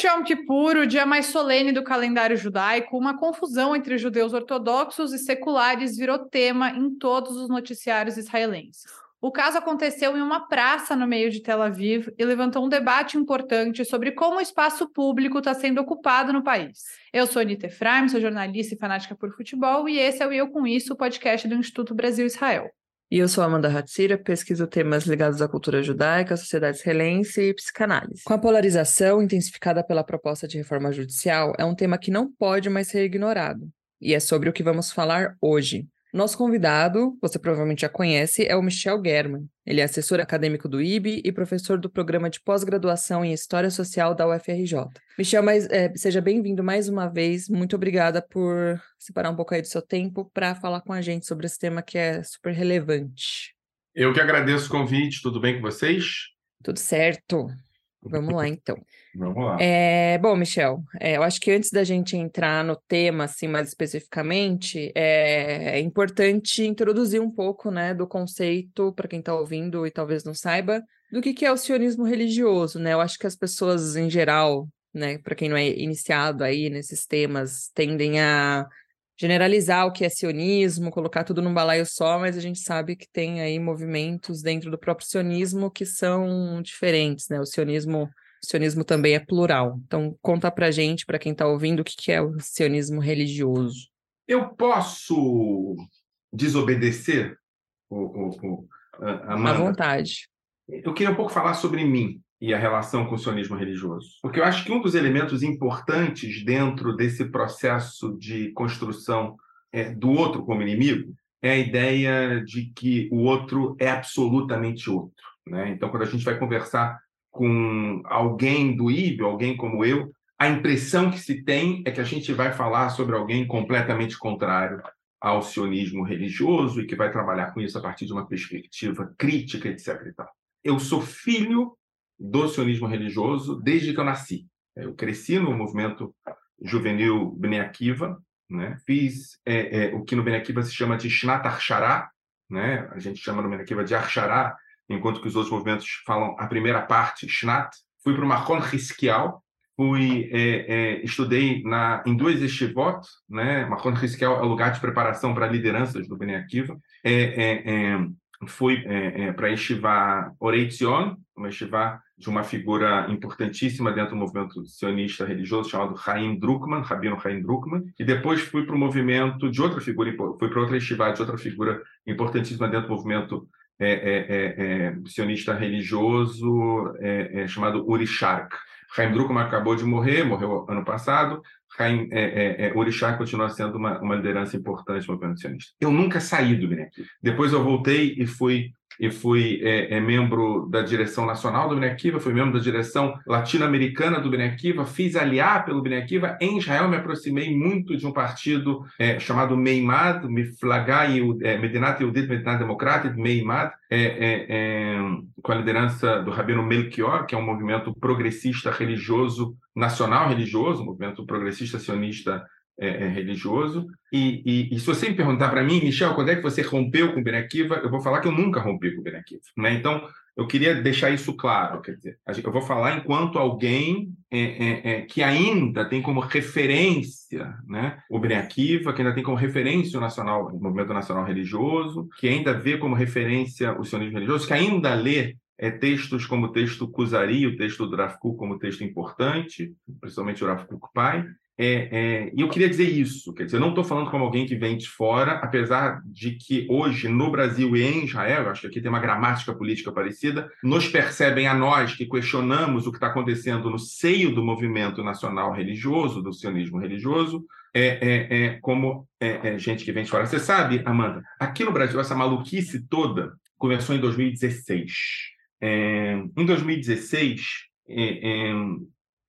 Durante Yom Kippur, o dia mais solene do calendário judaico, uma confusão entre judeus ortodoxos e seculares virou tema em todos os noticiários israelenses. O caso aconteceu em uma praça no meio de Tel Aviv e levantou um debate importante sobre como o espaço público está sendo ocupado no país. Eu sou Anita Efraim, sou jornalista e fanática por futebol, e esse é o Eu Com Isso, o podcast do Instituto Brasil-Israel. E eu sou Amanda Hatzira, pesquiso temas ligados à cultura judaica, à sociedade e psicanálise. Com a polarização intensificada pela proposta de reforma judicial, é um tema que não pode mais ser ignorado. E é sobre o que vamos falar hoje. Nosso convidado, você provavelmente já conhece, é o Michel German. Ele é assessor acadêmico do IB e professor do programa de pós-graduação em História Social da UFRJ. Michel, mas, é, seja bem-vindo mais uma vez. Muito obrigada por separar um pouco aí do seu tempo para falar com a gente sobre esse tema que é super relevante. Eu que agradeço o convite. Tudo bem com vocês? Tudo certo. Vamos lá, então. Vamos lá. É, bom, Michel, é, eu acho que antes da gente entrar no tema, assim, mais especificamente, é, é importante introduzir um pouco, né, do conceito, para quem está ouvindo e talvez não saiba, do que, que é o sionismo religioso, né? Eu acho que as pessoas, em geral, né, para quem não é iniciado aí nesses temas, tendem a generalizar o que é sionismo, colocar tudo num balaio só, mas a gente sabe que tem aí movimentos dentro do próprio sionismo que são diferentes, né? O sionismo, o sionismo também é plural. Então, conta pra gente, para quem está ouvindo, o que é o sionismo religioso. Eu posso desobedecer o, o, o? À vontade. Eu queria um pouco falar sobre mim e a relação com o sionismo religioso. Porque eu acho que um dos elementos importantes dentro desse processo de construção é, do outro como inimigo é a ideia de que o outro é absolutamente outro. Né? Então, quando a gente vai conversar com alguém do IB, alguém como eu, a impressão que se tem é que a gente vai falar sobre alguém completamente contrário ao sionismo religioso e que vai trabalhar com isso a partir de uma perspectiva crítica, etc. Eu sou filho do sionismo religioso desde que eu nasci. Eu cresci no movimento juvenil Bnei Akiva, né? fiz é, é, o que no Bnei Akiva se chama de Shnat Arshara, né? a gente chama no Bnei Akiva de Arshara, enquanto que os outros movimentos falam a primeira parte, Shnat. Fui para o Mahon Hiskial, fui, é, é, estudei na, em duas estivot, né? Mahon Hiskial é o lugar de preparação para lideranças do Bnei Akiva. É, é, é fui para a Estivá Oreitzion, uma estivá de uma figura importantíssima dentro do movimento sionista religioso chamado Chaim Druckmann, Rabino Chaim Druckmann, e depois fui para o movimento de outra figura, fui para outra estivá de outra figura importantíssima dentro do movimento é, é, é, é sionista religioso chamado Uri Shark. Chaim Druckmann acabou de morrer, morreu ano passado. Chaim é, Uri Shark continua sendo uma, uma liderança importante do movimento sionista. Eu nunca saí do Benequim. Depois eu voltei e fui e fui é, é, membro da direção nacional do Benequiva, fui membro da direção latino-americana do Benequiva, fiz aliar pelo Benequiva. Em Israel, me aproximei muito de um partido é, chamado Meimad, Miflagai é, Medinat Yehudit Medinat Democratic, Meimad, é, é, é, com a liderança do Rabino Melchior, que é um movimento progressista religioso, nacional religioso, movimento progressista sionista é, é religioso. E, e, e, se você me perguntar para mim, Michel, quando é que você rompeu com o Benequiva, eu vou falar que eu nunca rompi com o Benequiva. Né? Então, eu queria deixar isso claro. Quer dizer, eu vou falar enquanto alguém é, é, é, que ainda tem como referência né, o Benequiva, que ainda tem como referência o, nacional, o movimento nacional religioso, que ainda vê como referência o sionismo religioso, que ainda lê é, textos como o texto Kuzari, o texto do Rav como texto importante, principalmente o Rav pai, é, é, e eu queria dizer isso, quer dizer, eu não estou falando como alguém que vem de fora, apesar de que hoje no Brasil e em Israel, acho que aqui tem uma gramática política parecida, nos percebem a nós que questionamos o que está acontecendo no seio do movimento nacional religioso, do sionismo religioso, é, é, é como é, é, gente que vem de fora. Você sabe, Amanda, aqui no Brasil essa maluquice toda começou em 2016. Em 2016,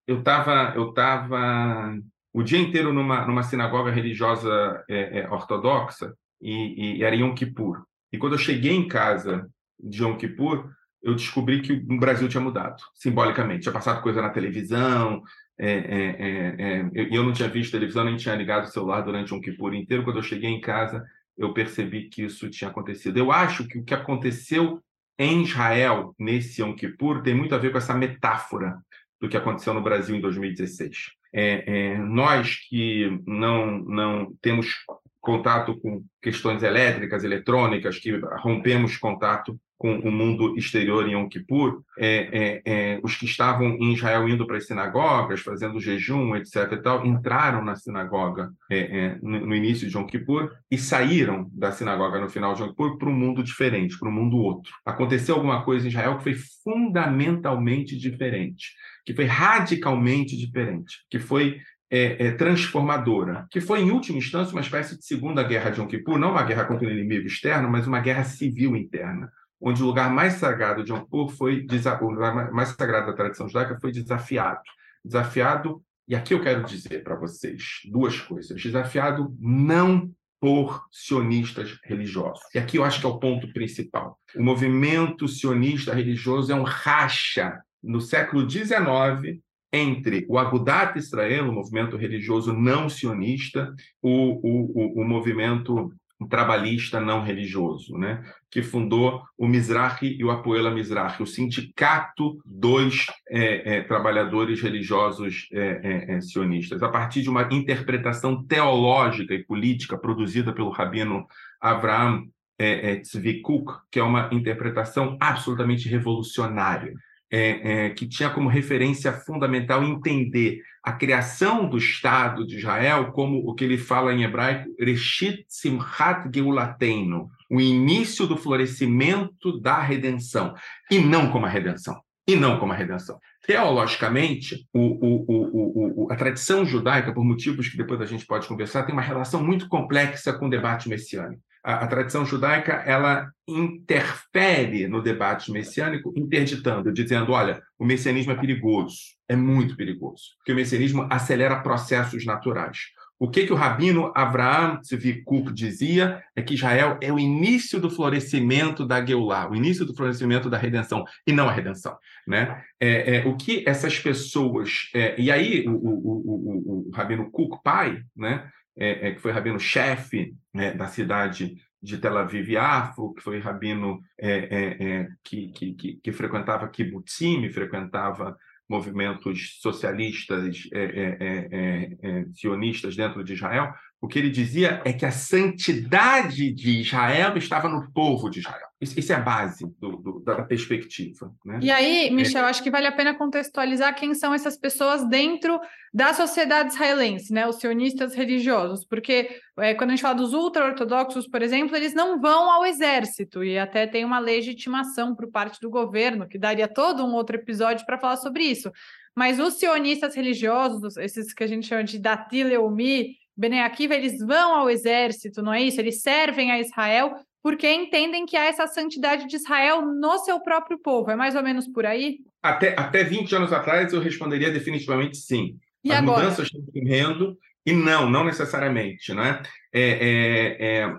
eu estava eu tava o dia inteiro numa, numa sinagoga religiosa é, é, ortodoxa e, e, era Yom Kippur. E quando eu cheguei em casa de Yom Kippur, eu descobri que o Brasil tinha mudado, simbolicamente. Tinha passado coisa na televisão, é, é, é, é eu, eu não tinha visto televisão, nem tinha ligado o celular durante Yom Kippur inteiro. Quando eu cheguei em casa, eu percebi que isso tinha acontecido. Eu acho que o que aconteceu em Israel, nesse Yom Kippur, tem muito a ver com essa metáfora do que aconteceu no Brasil em 2016. É, é, nós que não, não temos contato com questões elétricas, eletrônicas, que rompemos contato com o mundo exterior em Yom Kippur, é, é, é, os que estavam em Israel indo para as sinagogas, fazendo jejum, etc. Tal, entraram na sinagoga é, é, no, no, início de Yom Kippur e saíram da sinagoga no final de Yom Kippur para um mundo diferente, para um mundo outro. Aconteceu alguma coisa em Israel que foi fundamentalmente diferente, que foi radicalmente diferente, que foi é, é, transformadora, que foi, em última instância, uma espécie de segunda guerra de Yom Kippur, não uma guerra contra o inimigo externo, mas uma guerra civil interna onde o lugar mais sagrado de Yom foi o lugar mais sagrado da tradição judaica foi desafiado. Desafiado, e aqui eu quero dizer para vocês duas coisas. Desafiado não por sionistas religiosos. E aqui eu acho que é o ponto principal. O movimento sionista religioso é um racha no século XIX entre o Agudat Israel, o movimento religioso não sionista, o, o, o, o movimento trabalhista não religioso, né? que fundou o Mizrahi e o Apoela Mizrahi, o sindicato dos é, é, trabalhadores religiosos é, é, é, sionistas, a partir de uma interpretação teológica e política produzida pelo rabino Avraham é, Tzvikuk, que é uma interpretação absolutamente revolucionária é, é, que tinha como referência fundamental entender a criação do Estado de Israel como o que ele fala em hebraico, Reshit Simchat Geulateinu, o início do florescimento da redenção, e não como a redenção. E não como a redenção. Teologicamente, o, o, o, a tradição judaica, por motivos que depois a gente pode conversar, tem uma relação muito complexa com o debate messiânico a, a, tradição judaica ela interfere no debate messiânico, interditando, dizendo: olha, o messianismo é perigoso, é muito perigoso, porque o messianismo acelera processos naturais. O que, que o rabino Avraham Tzvikuk dizia é que Israel é o início do florescimento da Geulah, o início do florescimento da redenção, e não a redenção. Né? É, é o que essas pessoas. É, e aí, o, o, o, o, rabino Kuk, pai, né, é, é, que foi rabino-chefe né, da cidade de Tel Aviv Yafo, que foi rabino é, é, é que, que, que, que, frequentava kibbutzim, frequentava movimentos socialistas, é, sionistas dentro de Israel, o que ele dizia é que a santidade de Israel estava no povo de Israel. Isso, é a base do, do, da perspectiva. Né? E aí, Michel, é... acho que vale a pena contextualizar quem são essas pessoas dentro da sociedade israelense, né? os sionistas religiosos, porque é, quando a gente fala dos ultra-ortodoxos, por exemplo, eles não vão ao exército e até tem uma legitimação por parte do governo, que daria todo um outro episódio para falar sobre isso. Mas os sionistas religiosos, esses que a gente chama de Dati Leumi, Bnei Akiva, eles vão ao exército, não é isso? Eles servem a Israel porque entendem que há essa santidade de Israel no seu próprio povo. É mais ou menos por aí? Até, até 20 anos atrás eu responderia definitivamente sim. E As agora? mudanças estão ocorrendo e não, não necessariamente. Né? É, é, é,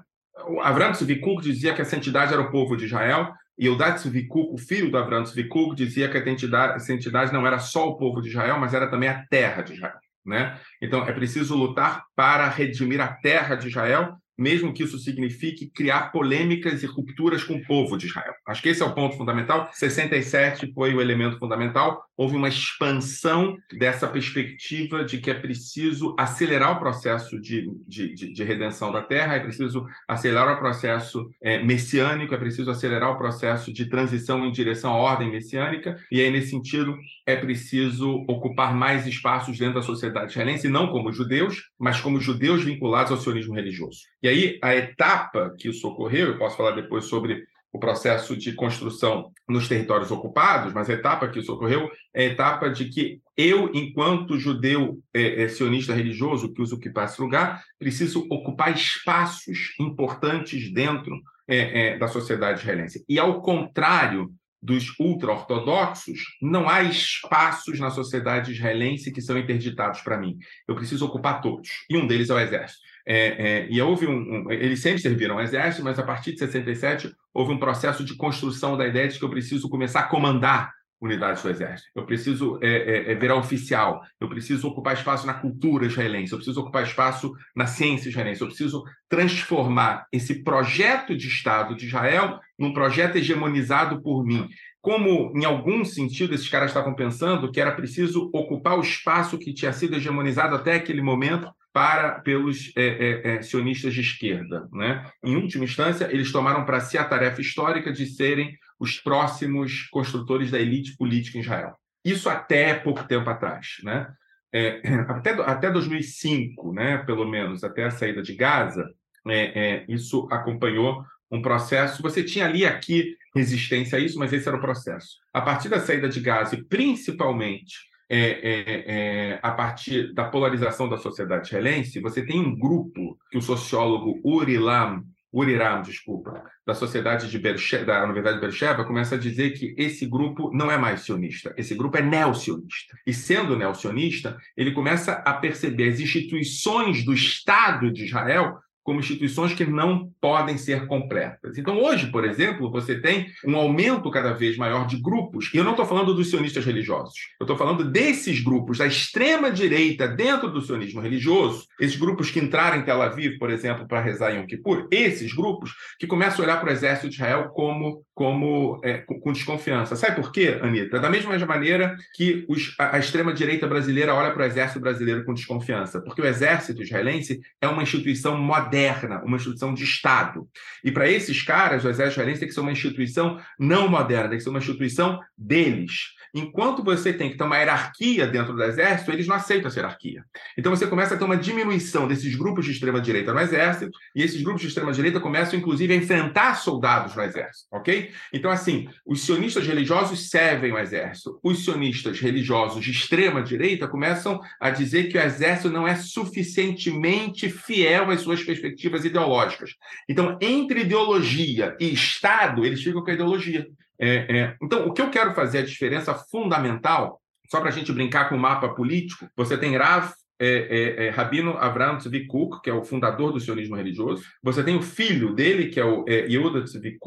Avram Tzvikuk dizia que a santidade era o povo de Israel e o Tzvikuk, o filho do Avram Tzvikuk, dizia que a santidade não era só o povo de Israel, mas era também a terra de Israel. Né? Então, é preciso lutar para redimir a terra de Israel mesmo que isso signifique criar polêmicas e rupturas com o povo de Israel. Acho que esse é o ponto fundamental. 67 foi o elemento fundamental. Houve uma expansão dessa perspectiva de que é preciso acelerar o processo de, de, de, de redenção da terra, é preciso acelerar o processo é, messiânico, é preciso acelerar o processo de transição em direção à ordem messiânica, e aí, nesse sentido, é preciso ocupar mais espaços dentro da sociedade israelense, não como judeus, mas como judeus vinculados ao sionismo religioso. E aí, a etapa que isso ocorreu, eu posso falar depois sobre o processo de construção nos territórios ocupados, mas a etapa que isso ocorreu é a etapa de que eu, enquanto judeu é, é, sionista religioso que uso que esse lugar, preciso ocupar espaços importantes dentro é, é, da sociedade israelense. E, ao contrário dos ultra-ortodoxos, não há espaços na sociedade israelense que são interditados para mim. Eu preciso ocupar todos. E um deles é o exército. É, é, e houve um, um, eles sempre serviram ao exército, mas a partir de 67 houve um processo de construção da ideia de que eu preciso começar a comandar unidades do exército. Eu preciso é, é, é, virar oficial. Eu preciso ocupar espaço na cultura israelense. Eu preciso ocupar espaço na ciência israelense. Eu preciso transformar esse projeto de Estado de Israel num projeto hegemonizado por mim. Como, em algum sentido, esses caras estavam pensando que era preciso ocupar o espaço que tinha sido hegemonizado até aquele momento para pelos é, é, é, sionistas de esquerda. Né? Em última instância, eles tomaram para si a tarefa histórica de serem os próximos construtores da elite política em Israel. Isso até pouco tempo atrás. Né? É, até, até 2005, né, pelo menos, até a saída de Gaza, é, é, isso acompanhou um processo. Você tinha ali aqui resistência a isso, mas esse era o processo. A partir da saída de Gaza, e principalmente é, é, é, a partir da polarização da sociedade israelense, você tem um grupo que o sociólogo Uri Lam, Uri Ram, desculpa, da sociedade de Bercheva, da Universidade de Bercheva, começa a dizer que esse grupo não é mais sionista, esse grupo é neocionista. E sendo neocionista, ele começa a perceber as instituições do Estado de Israel como instituições que não podem ser completas. Então, hoje, por exemplo, você tem um aumento cada vez maior de grupos, e eu não estou falando dos sionistas religiosos, eu estou falando desses grupos da extrema-direita dentro do sionismo religioso, esses grupos que entraram em Tel Aviv, por exemplo, para rezar em Yom Kippur, esses grupos que começam a olhar para o exército de Israel como, como é, com, desconfiança. Sabe por quê, Anitta? Da mesma maneira que os, a, a extrema-direita brasileira olha para o exército brasileiro com desconfiança, porque o exército israelense é uma instituição moderna moderna, uma instituição de Estado. E para esses caras, o Exército Israelense tem que ser uma instituição não moderna, tem que ser uma instituição deles. Enquanto você tem que ter uma hierarquia dentro do Exército, eles não aceitam essa hierarquia. Então você começa a ter uma diminuição desses grupos de extrema-direita no Exército, e esses grupos de extrema-direita começam, inclusive, a enfrentar soldados no Exército, ok? Então, assim, os sionistas religiosos servem o Exército. Os sionistas religiosos de extrema-direita começam a dizer que o Exército não é suficientemente fiel às suas perspectivas perspectivas ideológicas. Então, entre ideologia e Estado, eles ficam com a ideologia. É, é. Então, o que eu quero fazer, a diferença fundamental, só para a gente brincar com o mapa político, você tem Rav é, é, é, Rabino Avraham Tzvi que é o fundador do sionismo religioso. Você tem o filho dele, que é o é, Yehuda Tzvi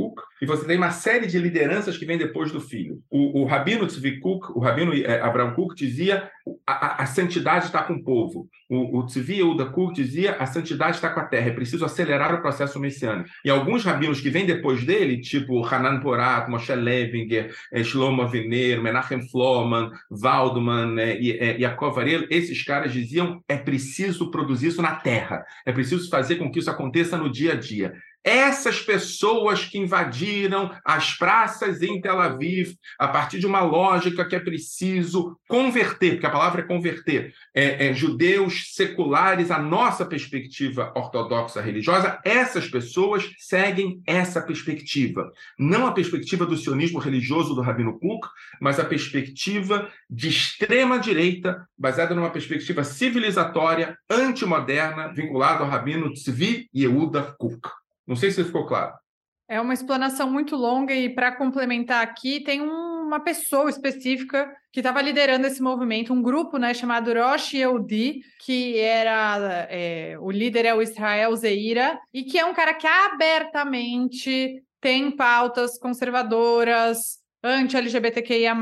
e você tem uma série de lideranças que vem depois do filho. O, o Rabino Tzvi o Rabino é, Abraham Kuk dizia a, a, santidade está com o povo. O, o Tzvi Yehuda Kuk dizia a santidade está com a terra, é preciso acelerar o processo messiânico. E alguns rabinos que vêm depois dele, tipo Hanan Porat, Moshe Levinger, é, Shlomo Avener, Menachem Floman, Waldman é, e é, Yaakov Arel, esses caras diziam é preciso produzir isso na terra, é preciso fazer com que isso aconteça no dia a dia. Essas pessoas que invadiram as praças em Tel Aviv, a partir de uma lógica que é preciso converter, porque a palavra é converter, é, é, judeus seculares à nossa perspectiva ortodoxa religiosa, essas pessoas seguem essa perspectiva. Não a perspectiva do sionismo religioso do Rabino Kuk, mas a perspectiva de extrema-direita, baseada numa perspectiva civilizatória, antimoderna, vinculada ao Rabino Tzvi Yehuda Kuk. Não sei se ficou claro. É uma explanação muito longa e para complementar aqui tem uma pessoa específica que estava liderando esse movimento, um grupo, né, chamado Rosh Yehudi, que era é, o líder é o Israel Zeira e que é um cara que abertamente tem pautas conservadoras, anti-LGBTQIA+,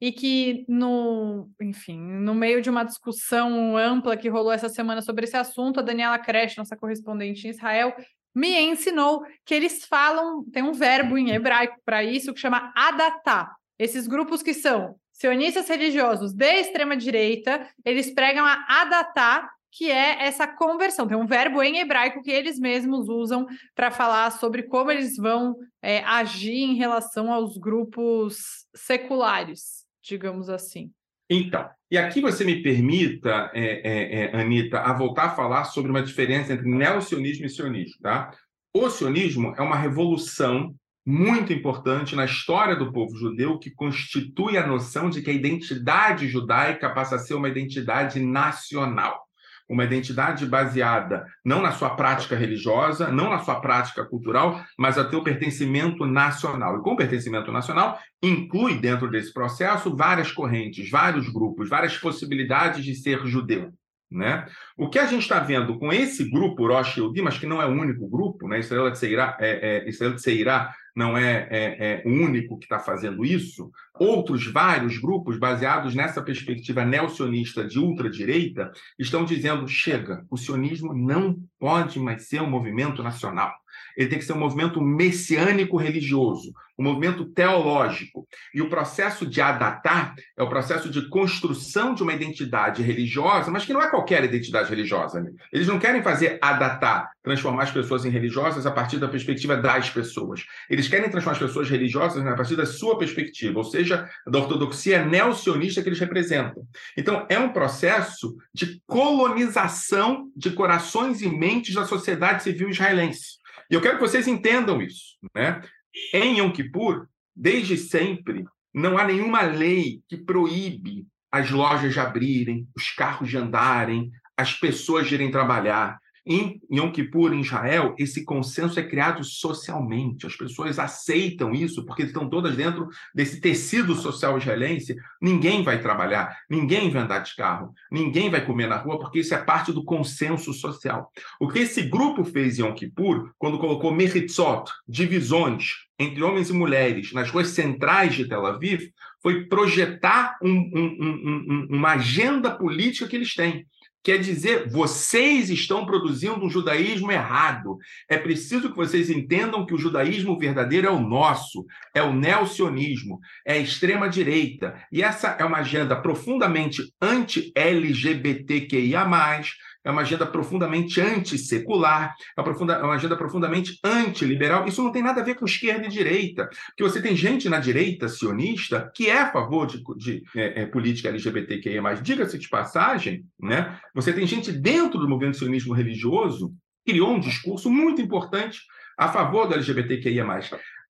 e que no, enfim, no meio de uma discussão ampla que rolou essa semana sobre esse assunto, a Daniela Kresh, nossa correspondente em Israel, me ensinou que eles falam, tem um verbo em hebraico para isso que chama adatar. Esses grupos que são sionistas religiosos de extrema direita, eles pregam a adatar, que é essa conversão. Tem um verbo em hebraico que eles mesmos usam para falar sobre como eles vão é, agir em relação aos grupos seculares, digamos assim. Então, e aqui você me permita, é, é, é, Anitta, a voltar a falar sobre uma diferença entre neocionismo e sionismo. Tá? O sionismo é uma revolução muito importante na história do povo judeu que constitui a noção de que a identidade judaica passa a ser uma identidade nacional uma identidade baseada não na sua prática religiosa, não na sua prática cultural, mas a teu pertencimento nacional. E com pertencimento nacional, inclui dentro desse processo várias correntes, vários grupos, várias possibilidades de ser judeu. Né? O que a gente está vendo com esse grupo Rosh Yehudi, mas que não é o único grupo, né? Israel de Seirá, é, é, de Seirá não é, é, é o único que está fazendo isso, outros vários grupos baseados nessa perspectiva neocionista de ultradireita estão dizendo: chega, o sionismo não pode mais ser um movimento nacional ele tem que ser um movimento messiânico religioso, um movimento teológico. E o processo de adatar é o processo de construção de uma identidade religiosa, mas que não é qualquer identidade religiosa. Né? Eles não querem fazer adatar, transformar as pessoas em religiosas a partir da perspectiva das pessoas. Eles querem transformar as pessoas religiosas a partir da sua perspectiva, ou seja, da ortodoxia neocionista que eles representam. Então, é um processo de colonização de corações e mentes da sociedade civil israelense. E eu quero que vocês entendam isso. Né? Em Yom Kippur, desde sempre, não há nenhuma lei que proíbe as lojas de abrirem, os carros de andarem, as pessoas de irem trabalhar. Em Yom Kippur, em Israel, esse consenso é criado socialmente. As pessoas aceitam isso porque estão todas dentro desse tecido social israelense. Ninguém vai trabalhar, ninguém vai andar de carro, ninguém vai comer na rua, porque isso é parte do consenso social. O que esse grupo fez em Yom Kippur, quando colocou meritzot, divisões entre homens e mulheres nas ruas centrais de Tel Aviv, foi projetar um, um, um, uma agenda política que eles têm. Quer dizer, vocês estão produzindo um judaísmo errado. É preciso que vocês entendam que o judaísmo verdadeiro é o nosso, é o neocionismo, é a extrema-direita. E essa é uma agenda profundamente anti-LGBTQIA, é uma agenda profundamente antissecular, é é uma agenda profundamente antiliberal. Isso não tem nada a ver com esquerda e direita, porque você tem gente na direita sionista que é a favor de, de é, é, política LGBTQIA+. Diga-se de passagem, né? você tem gente dentro do movimento sionismo religioso que criou um discurso muito importante a favor do LGBTQIA+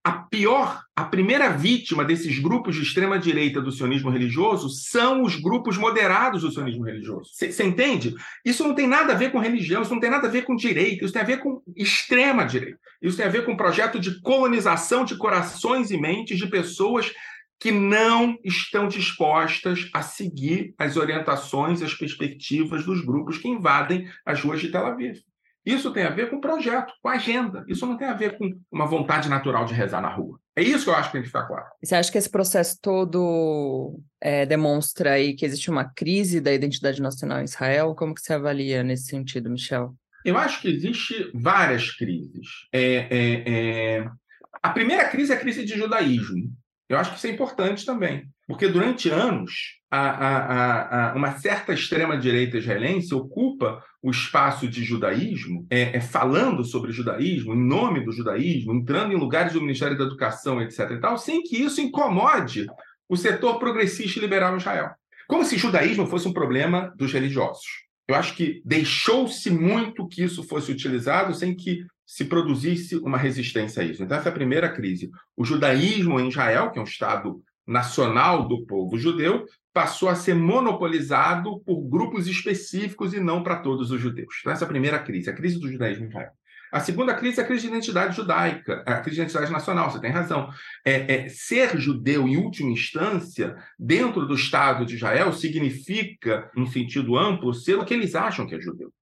a pior, a primeira vítima desses grupos de extrema direita do sionismo religioso são os grupos moderados do sionismo religioso. Você entende? Isso não tem nada a ver com religião, isso não tem nada a ver com direita, isso tem a ver com extrema direita. Isso tem a ver com um projeto de colonização de corações e mentes de pessoas que não estão dispostas a seguir as orientações, as perspectivas dos grupos que invadem as ruas de Tel Aviv. Isso tem a ver com projeto, com agenda. Isso não tem a ver com uma vontade natural de rezar na rua. É isso que eu acho que tem que ficar claro. Você acha que esse processo todo é, demonstra aí que existe uma crise da identidade nacional em Israel? Como que você avalia nesse sentido, Michel? Eu acho que existe várias crises. É, é, é... A primeira crise é a crise de judaísmo. Eu acho que isso é importante também, porque durante anos a, a, a, uma certa extrema-direita israelense ocupa o espaço de judaísmo, é, é, falando sobre judaísmo, em nome do judaísmo, entrando em lugares do Ministério da Educação, etc. e tal, sem que isso incomode o setor progressista e liberal em Israel. Como se judaísmo fosse um problema dos religiosos. Eu acho que deixou-se muito que isso fosse utilizado sem que se produzisse uma resistência a isso. Então, essa é a primeira crise. O judaísmo em Israel, que é um Estado nacional do povo judeu, passou a ser monopolizado por grupos específicos e não para todos os judeus. Então, essa é a primeira crise, a crise do judaísmo Israel. A segunda crise é a crise de identidade judaica, a crise de identidade nacional, você tem razão. É, é, ser judeu, em última instância, dentro do Estado de Israel, significa, em sentido amplo, ser o que eles acham que é judeu.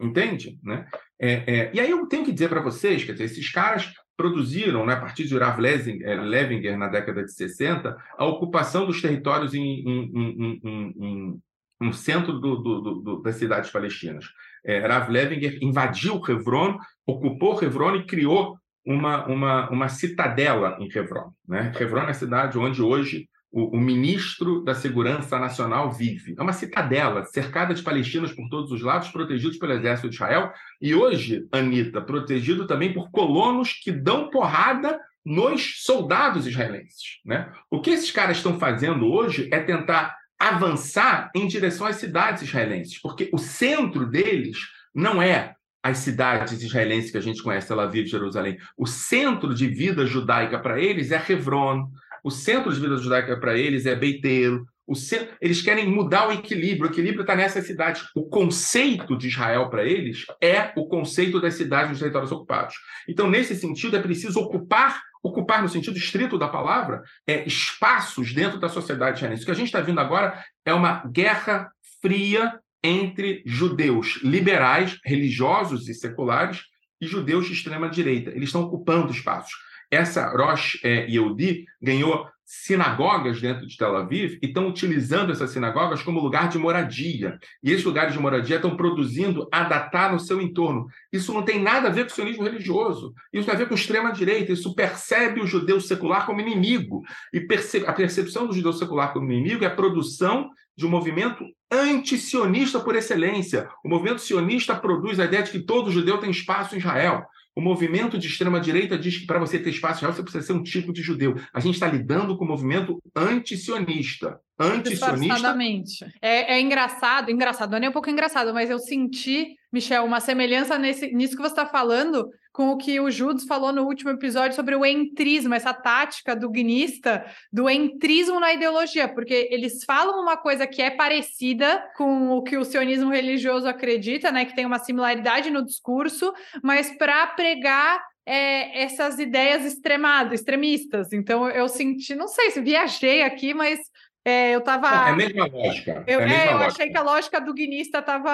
Entende? Né? É, é, e aí eu tenho que dizer para vocês, quer dizer, esses caras produziram, né, a partir de Urav Levinger, na década de 60, a ocupação dos territórios em, em, em no centro do, do, do, das cidades palestinas. É, Rav Levinger invadiu Hebron, ocupou Hebron e criou uma, uma, uma citadela em Hebron. Né? Hebron é a cidade onde hoje o, o, ministro da Segurança Nacional vive. É uma citadela, cercada de palestinos por todos os lados, protegidos pelo exército de Israel, e hoje, Anitta, protegido também por colonos que dão porrada nos soldados israelenses. Né? O que esses caras estão fazendo hoje é tentar avançar em direção às cidades israelenses, porque o centro deles não é as cidades israelenses que a gente conhece, Tel Aviv, Jerusalém. O centro de vida judaica para eles é Hebron, o centro de vida judaica para eles é Beiteiro. Centro... eles querem mudar o equilíbrio. O equilíbrio está nessas cidades. O conceito de Israel para eles é o conceito das cidades nos territórios ocupados. Então, nesse sentido, é preciso ocupar ocupar no sentido estrito da palavra, é, espaços dentro da sociedade israelense. O que a gente está vendo agora é uma guerra fria entre judeus liberais, religiosos e seculares, e judeus de extrema direita. Eles estão ocupando espaços. Essa Rosh eh, Yehudi ganhou sinagogas dentro de Tel Aviv e estão utilizando essas sinagogas como lugar de moradia. E esses lugares de moradia estão produzindo Adatá no seu entorno. Isso não tem nada a ver com o sionismo religioso. Isso tem a ver com extrema-direita. Isso percebe o judeu secular como inimigo. E perce a percepção do judeu secular como inimigo é a produção de um movimento anti-sionista por excelência. O movimento sionista produz a ideia de que todo judeu tem espaço em Israel. O movimento de extrema-direita diz que para você ter espaço real, você precisa ser um tipo de judeu. A gente está lidando com o movimento antisionista. Antisionista. É, é engraçado, engraçado, não é nem um pouco engraçado, mas eu senti, Michel, uma semelhança nesse, nisso que você está falando com o que o Judas falou no último episódio sobre o entrismo, essa tática do guinista, do entrismo na ideologia, porque eles falam uma coisa que é parecida com o que o sionismo religioso acredita, né, que tem uma similaridade no discurso, mas para pregar é, essas ideias extremadas, extremistas. Então eu senti, não sei se viajei aqui, mas é, eu tava. é a mesma lógica. Eu, é, é, eu lógica. achei que a lógica do guinista estava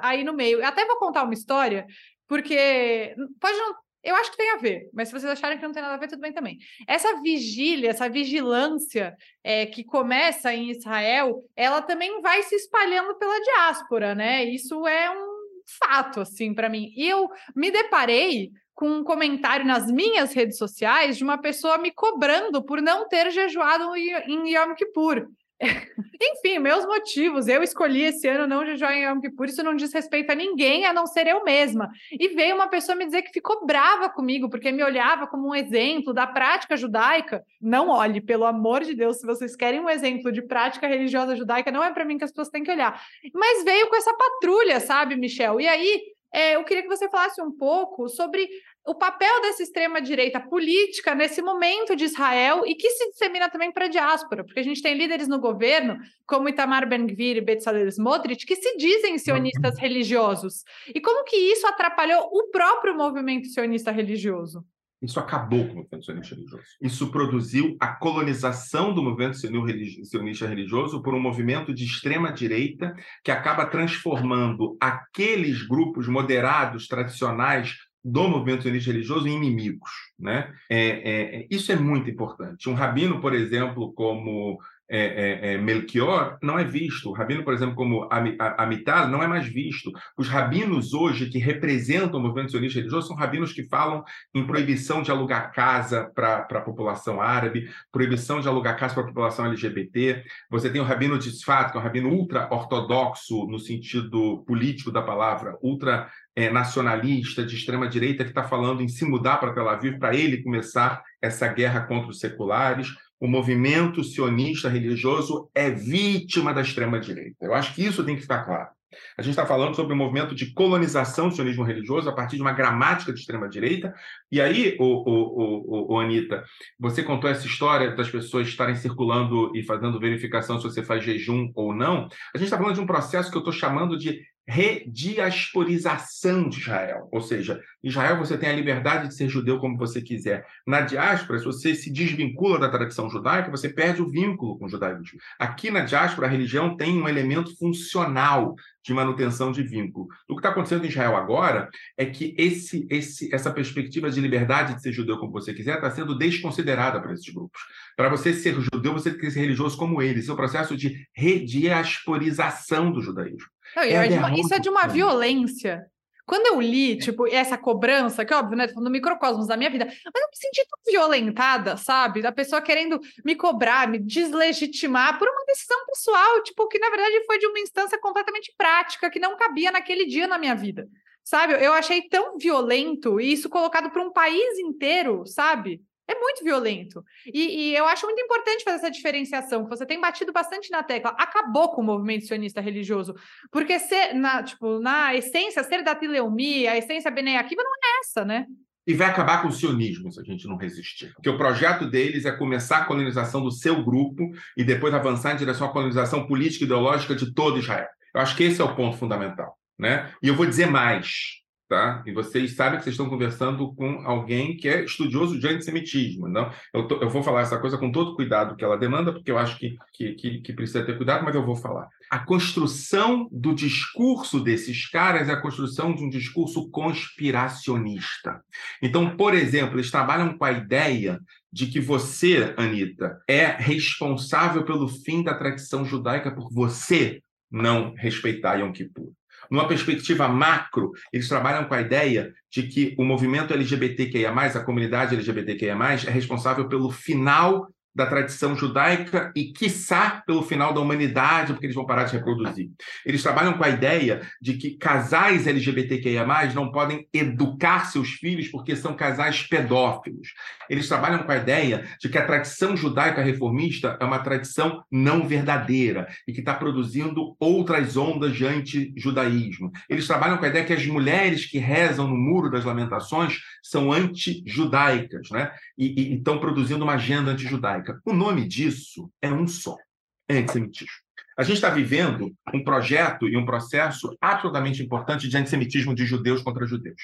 aí no meio. Eu até vou contar uma história porque pode não. Eu acho que tem a ver, mas se vocês acharem que não tem nada a ver, tudo bem também. Essa vigília, essa vigilância é, que começa em Israel, ela também vai se espalhando pela diáspora, né? Isso é um fato, assim, para mim. E eu me deparei com um comentário nas minhas redes sociais de uma pessoa me cobrando por não ter jejuado em Yom Kippur. Enfim, meus motivos. Eu escolhi esse ano não jejuar em Yom Kippur, isso não diz respeito a ninguém, a não ser eu mesma. E veio uma pessoa me dizer que ficou brava comigo, porque me olhava como um exemplo da prática judaica. Não olhe, pelo amor de Deus, se vocês querem um exemplo de prática religiosa judaica, não é para mim que as pessoas têm que olhar. Mas veio com essa patrulha, sabe, Michel? E aí, é, eu queria que você falasse um pouco sobre o papel dessa extrema-direita política nesse momento de Israel e que se dissemina também para a diáspora, porque a gente tem líderes no governo, como Itamar Ben-Gvir e Bezalel Smotrich, que se dizem sionistas uhum. religiosos. E como que isso atrapalhou o próprio movimento sionista religioso? Isso acabou com o movimento sionista religioso. Isso produziu a colonização do movimento sionista religioso por um movimento de extrema direita que acaba transformando aqueles grupos moderados, tradicionais, do movimento sionista religioso em inimigos. Né? É, é, isso é muito importante. Um rabino, por exemplo, como é, é, é, Melchior não é visto. O rabino, por exemplo, como Amital, não é mais visto. Os rabinos hoje que representam o movimento sionista religioso são rabinos que falam em proibição de alugar casa para a população árabe, proibição de alugar casa para a população LGBT. Você tem o rabino de Sfat, que é um rabino ultra-ortodoxo no sentido político da palavra, ultra é, nacionalista de extrema direita que está falando em se mudar para Tel Aviv para ele começar essa guerra contra os seculares o movimento sionista religioso é vítima da extrema-direita. Eu acho que isso tem que ficar claro. A gente está falando sobre o um movimento de colonização do sionismo religioso a partir de uma gramática de extrema-direita. E aí, o, o, o, o, Anitta, você contou essa história das pessoas estarem circulando e fazendo verificação se você faz jejum ou não. A gente está falando de um processo que eu estou chamando de rediasporização de Israel. Ou seja, Israel você tem a liberdade de ser judeu como você quiser. Na diáspora, se você se desvincula da tradição judaica, você perde o vínculo com o judaísmo. Aqui na diáspora, a religião tem um elemento funcional de manutenção de vínculo. O que está acontecendo em Israel agora é que esse, esse, essa perspectiva de liberdade de ser judeu como você quiser está sendo desconsiderada por esses grupos. Para você ser judeu, você tem que ser religioso como eles. Esse é o processo de rediasporização do judaísmo. Não, é de, isso é de uma violência. Quando eu li, tipo, essa cobrança, que óbvio, né, no microcosmos da minha vida, mas eu me senti tão violentada, sabe? Da pessoa querendo me cobrar, me deslegitimar por uma decisão pessoal, tipo, que na verdade foi de uma instância completamente prática, que não cabia naquele dia na minha vida. Sabe? Eu achei tão violento e isso colocado para um país inteiro, sabe? É muito violento. E, e, eu acho muito importante fazer essa diferenciação, que você tem batido bastante na tecla. Acabou com o movimento sionista religioso. Porque ser, na, tipo, na essência, ser da Tileumi, a essência Bnei Akiva não é essa, né? E vai acabar com o sionismo se a gente não resistir. Porque o projeto deles é começar a colonização do seu grupo e depois avançar em direção à colonização política e ideológica de todo Israel. Eu acho que esse é o ponto fundamental. Né? E eu vou dizer mais. Tá? E vocês sabem que vocês estão conversando com alguém que é estudioso de antissemitismo. Não? Eu, tô, eu vou falar essa coisa com todo o cuidado que ela demanda, porque eu acho que, que, que, que precisa ter cuidado, mas eu vou falar. A construção do discurso desses caras é a construção de um discurso conspiracionista. Então, por exemplo, eles trabalham com a ideia de que você, Anitta, é responsável pelo fim da tradição judaica por você não respeitar Yom Kippur. Numa perspectiva macro, eles trabalham com a ideia de que o movimento LGBTQIA+, a comunidade LGBTQIA+, é responsável pelo final da tradição judaica e, quiçá, pelo final da humanidade, porque eles vão parar de reproduzir. Eles trabalham com a ideia de que casais LGBTQIA+, não podem educar seus filhos porque são casais pedófilos. Eles trabalham com a ideia de que a tradição judaica reformista é uma tradição não verdadeira e que está produzindo outras ondas de anti-judaísmo. Eles trabalham com a ideia que as mulheres que rezam no Muro das Lamentações são anti-judaicas, né? E estão produzindo uma agenda anti-judaica judaica. O nome disso é um só: é antissemitismo. A gente está vivendo um projeto e um processo absolutamente importante de antissemitismo de judeus contra judeus.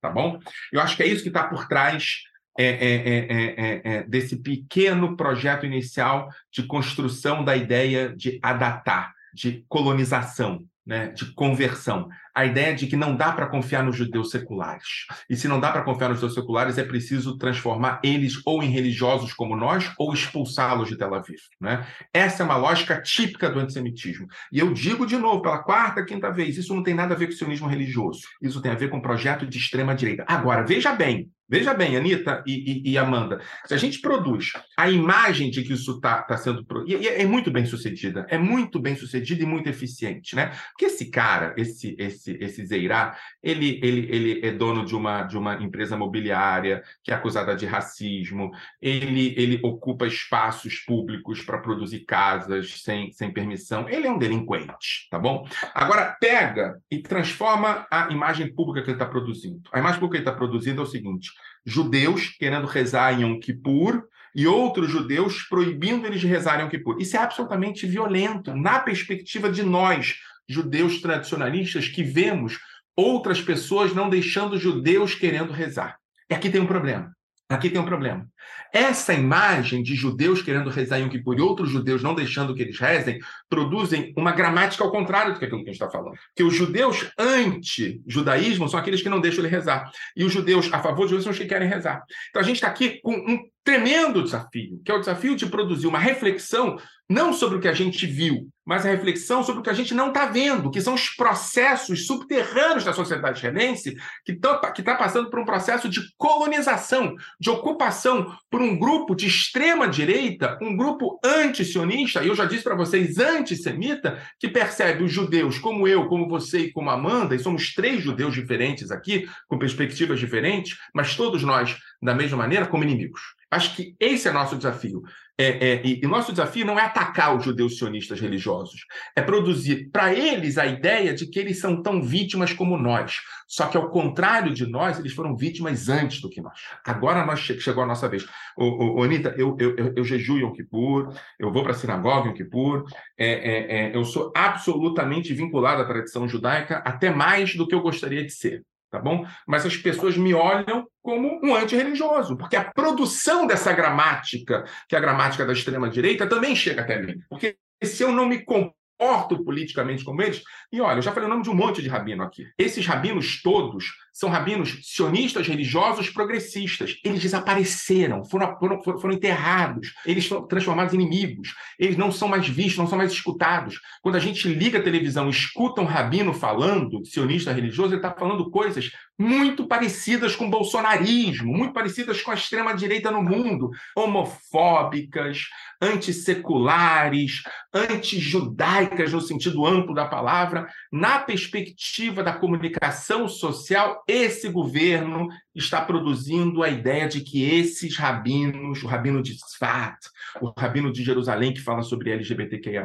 Tá bom? Eu acho que é isso que está por trás é, é, é, desse pequeno projeto inicial de construção da ideia de adatar, de colonização, né, de conversão. A ideia de que não dá para confiar nos judeus seculares. E se não dá para confiar nos judeus seculares, é preciso transformar eles ou em religiosos como nós, ou expulsá-los de Tel Aviv. Né? Essa é uma lógica típica do antissemitismo. E eu digo de novo, pela quarta, quinta vez, isso não tem nada a ver com o sionismo religioso. Isso tem a ver com um projeto de extrema-direita. Agora, veja bem, Veja bem, Anitta e, e, e, Amanda, se a gente produz a imagem de que isso está tá sendo. E, e, é muito bem sucedida, é muito bem sucedida e muito eficiente, né? Porque esse cara, esse, esse, esse Zeirá, ele, ele, ele é dono de uma, de uma empresa mobiliária que é acusada de racismo, ele, ele ocupa espaços públicos para produzir casas sem, sem permissão, ele é um delinquente, tá bom? Agora, pega e transforma a imagem pública que ele está produzindo. A imagem pública que ele está produzindo é o seguinte judeus querendo rezar em Yom Kippur e outros judeus proibindo eles de rezar em Yom Kippur. Isso é absolutamente violento na perspectiva de nós, judeus tradicionalistas, que vemos outras pessoas não deixando judeus querendo rezar. E aqui tem um problema. Aqui tem um problema. Essa imagem de judeus querendo rezar em Yom Kippur e outros judeus não deixando que eles rezem, produzem uma gramática ao contrário do que aquilo que a gente está falando. Que os judeus anti-judaísmo são aqueles que não deixam ele rezar. E os judeus a favor de judaísmo são os que querem rezar. Então a gente está aqui com um tremendo desafio, que é o desafio de produzir uma reflexão não sobre o que a gente viu, mas a reflexão sobre o que a gente não está vendo, que são os processos subterrâneos da sociedade israelense, que está tá passando por um processo de colonização, de ocupação por um grupo de extrema direita, um grupo anti-sionista, e eu já disse para vocês, antissemita, que percebe os judeus como eu, como você e como Amanda, e somos três judeus diferentes aqui, com perspectivas diferentes, mas todos nós da mesma maneira, como inimigos. Acho que esse é nosso desafio. É, é, e, e, nosso desafio não é atacar os judeus sionistas religiosos, é produzir para eles a ideia de que eles são tão vítimas como nós. Só que, ao contrário de nós, eles foram vítimas antes do que nós. Agora nós che chegou a nossa vez. Ô, ô, Anitta, eu, eu, eu, eu jejuo Yom Kippur, eu vou para a sinagoga Yom Kippur, é, é, é, eu sou absolutamente vinculado à tradição judaica, até mais do que eu gostaria de ser tá bom? Mas as pessoas me olham como um antirreligioso, porque a produção dessa gramática, que é a gramática da extrema-direita, também chega até mim. Porque se eu não me comporto politicamente como eles, e olha, eu já falei o nome de um monte de rabino aqui. Esses rabinos todos são rabinos sionistas religiosos progressistas. Eles desapareceram, foram, foram, foram enterrados, eles foram transformados em inimigos. Eles não são mais vistos, não são mais escutados. Quando a gente liga a televisão escuta um rabino falando, sionista religioso, ele está falando coisas muito parecidas com o bolsonarismo, muito parecidas com a extrema-direita no mundo, homofóbicas, antisseculares, antijudaicas no sentido amplo da palavra, na perspectiva da comunicação social esse governo está produzindo a ideia de que esses rabinos, o rabino de Sfat, o rabino de Jerusalém que fala sobre LGBTQIA+,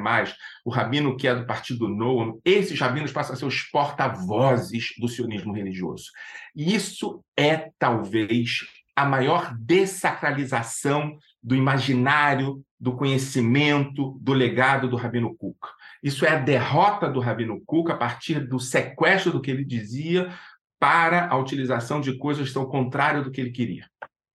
o rabino que é do partido Noam, esses rabinos passam a ser os porta-vozes do sionismo religioso. E isso é, talvez, a maior dessacralização do imaginário, do conhecimento, do legado do Rabino Kuk. Isso é a derrota do Rabino Kuk a partir do sequestro do que ele dizia para a utilização de coisas que são o contrário do que ele queria.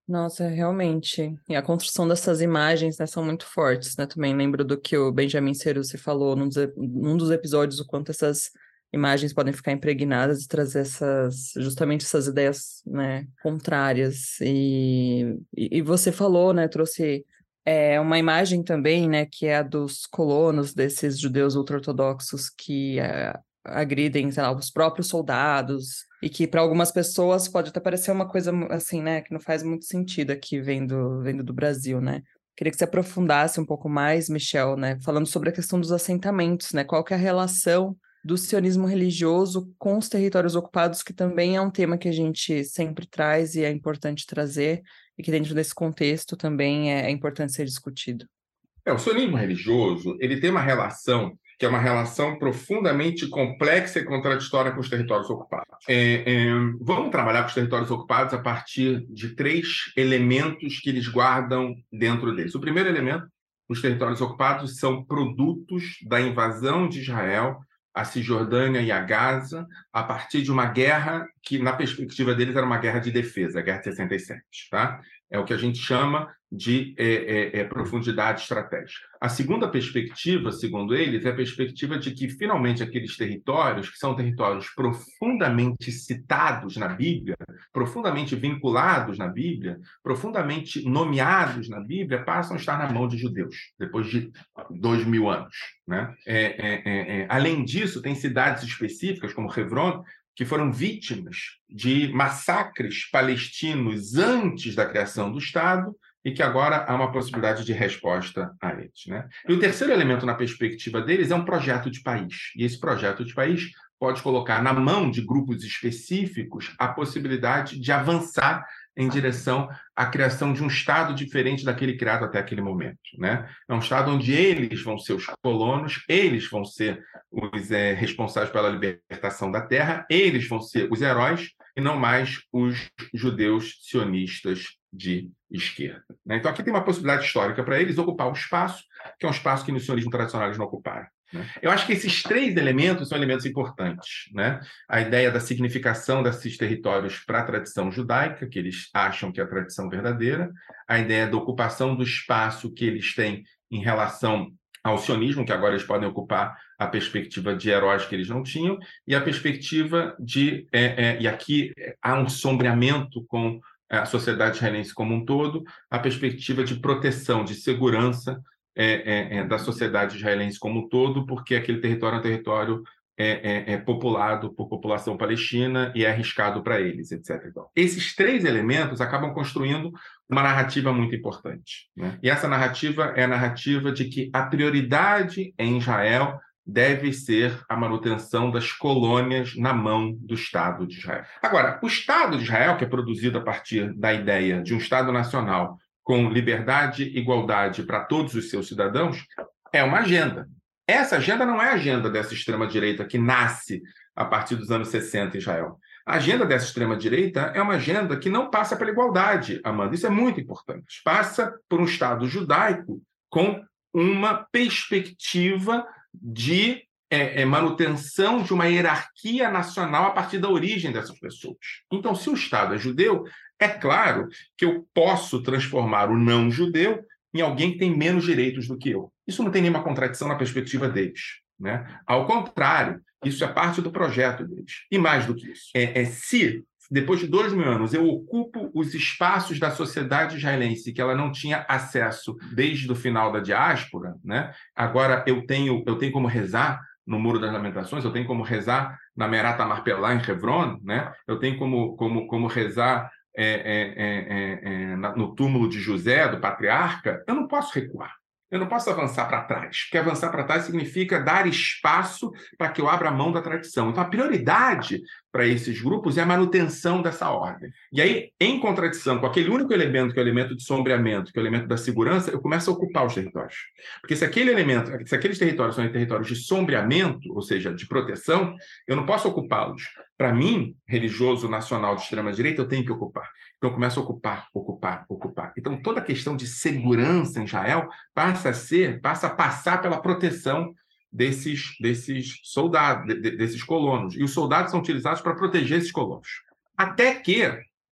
Nossa, realmente. E a construção dessas imagens, né, são muito fortes, né? Também lembro do que o Benjamin Cerusi falou num dos, num dos episódios, o quanto essas imagens podem ficar impregnadas e trazer essas, justamente essas ideias, né, contrárias. E, e, você falou, né, trouxe é, uma imagem também, né, que é a dos colonos, desses judeus ultra-ortodoxos que é, agridem, lá, os próprios soldados, e que para algumas pessoas pode até parecer uma coisa assim, né, que não faz muito sentido aqui vendo, vendo do Brasil, né? Queria que você aprofundasse um pouco mais, Michel, né, falando sobre a questão dos assentamentos, né? Qual que é a relação do sionismo religioso com os territórios ocupados, que também é um tema que a gente sempre traz e é importante trazer, e que dentro desse contexto também é, é importante ser discutido. É, o sionismo religioso ele tem uma relação que é uma relação profundamente complexa e contraditória com os territórios ocupados. É, é, vamos trabalhar com os territórios ocupados a partir de três elementos que eles guardam dentro deles. O primeiro elemento, os territórios ocupados são produtos da invasão de Israel a Cisjordânia e a Gaza a partir de uma guerra que, na perspectiva deles, era uma guerra de defesa, a Guerra de 67. Tá? É o que a gente chama de é, é, é, profundidade estratégica. A segunda perspectiva, segundo eles, é a perspectiva de que, finalmente, aqueles territórios, que são territórios profundamente citados na Bíblia, profundamente vinculados na Bíblia, profundamente nomeados na Bíblia, passam a estar na mão de judeus, depois de dois mil anos. Né? É, é, é, além disso, tem cidades específicas, como Hebron, que foram vítimas de massacres palestinos antes da criação do Estado e que agora há uma possibilidade de resposta a eles. Né? E o terceiro elemento na perspectiva deles é um projeto de país. E esse projeto de país pode colocar na mão de grupos específicos a possibilidade de avançar em direção à criação de um Estado diferente daquele criado até aquele momento. Né? É um Estado onde eles vão ser os colonos, eles vão ser os é, responsáveis pela libertação da terra, eles vão ser os heróis e não mais os judeus sionistas de esquerda. Né? Então, aqui tem uma possibilidade histórica para eles ocupar o espaço, que é um espaço que no sionismo tradicional eles não ocuparam. Né? Eu acho que esses três elementos são elementos importantes. Né? A ideia da significação desses territórios para a tradição judaica, que eles acham que é a tradição verdadeira, a ideia da ocupação do espaço que eles têm em relação ao sionismo, que agora eles podem ocupar a perspectiva de heróis que eles não tinham, e a perspectiva de. É, é, e aqui há um sombreamento com a sociedade israelense como um todo, a perspectiva de proteção, de segurança é, é, é, da sociedade israelense como um todo, porque aquele território é um território é, é, é populado por população palestina e é arriscado para eles, etc. Então, esses três elementos acabam construindo uma narrativa muito importante. Né? E essa narrativa é a narrativa de que a prioridade em Israel deve ser a manutenção das colônias na mão do Estado de Israel. Agora, o Estado de Israel, que é produzido a partir da ideia de um Estado nacional com liberdade e igualdade para todos os seus cidadãos, é uma agenda. Essa agenda não é a agenda dessa extrema-direita que nasce a partir dos anos 60 em Israel. A agenda dessa extrema-direita é uma agenda que não passa pela igualdade, Amanda. Isso é muito importante. Passa por um Estado judaico com uma perspectiva de é, é, manutenção de uma hierarquia nacional a partir da origem dessas pessoas. Então, se o Estado é judeu, é claro que eu posso transformar o não judeu em alguém que tem menos direitos do que eu. Isso não tem nenhuma contradição na perspectiva deles. Né? Ao contrário, isso é parte do projeto deles. E mais do que isso, é, é se depois de dois mil anos eu ocupo os espaços da sociedade israelense que ela não tinha acesso desde o final da diáspora, né? agora eu tenho, eu tenho como rezar no Muro das Lamentações, eu tenho como rezar na Merata Marpelá, em Hebron, né? eu tenho como, como, como rezar é, é, é, no túmulo de José, do patriarca, eu não posso recuar. Eu não posso avançar para trás, porque avançar para trás significa dar espaço para que eu abra mão da tradição. Então, a prioridade para esses grupos é a manutenção dessa ordem. E aí, em contradição com aquele único elemento, que é o elemento de sombreamento, que é o elemento da segurança, eu começo a ocupar os territórios. Porque se aquele elemento, se aqueles territórios são territórios de sombreamento, ou seja, de proteção, eu não posso ocupá-los. Para mim, religioso nacional de extrema-direita, eu tenho que ocupar. Então, eu começo a ocupar, ocupar, ocupar. Então, toda a questão de segurança em Israel passa a ser, passa a passar pela proteção desses, desses soldados, de, desses colonos. E os soldados são utilizados para proteger esses colonos. Até que,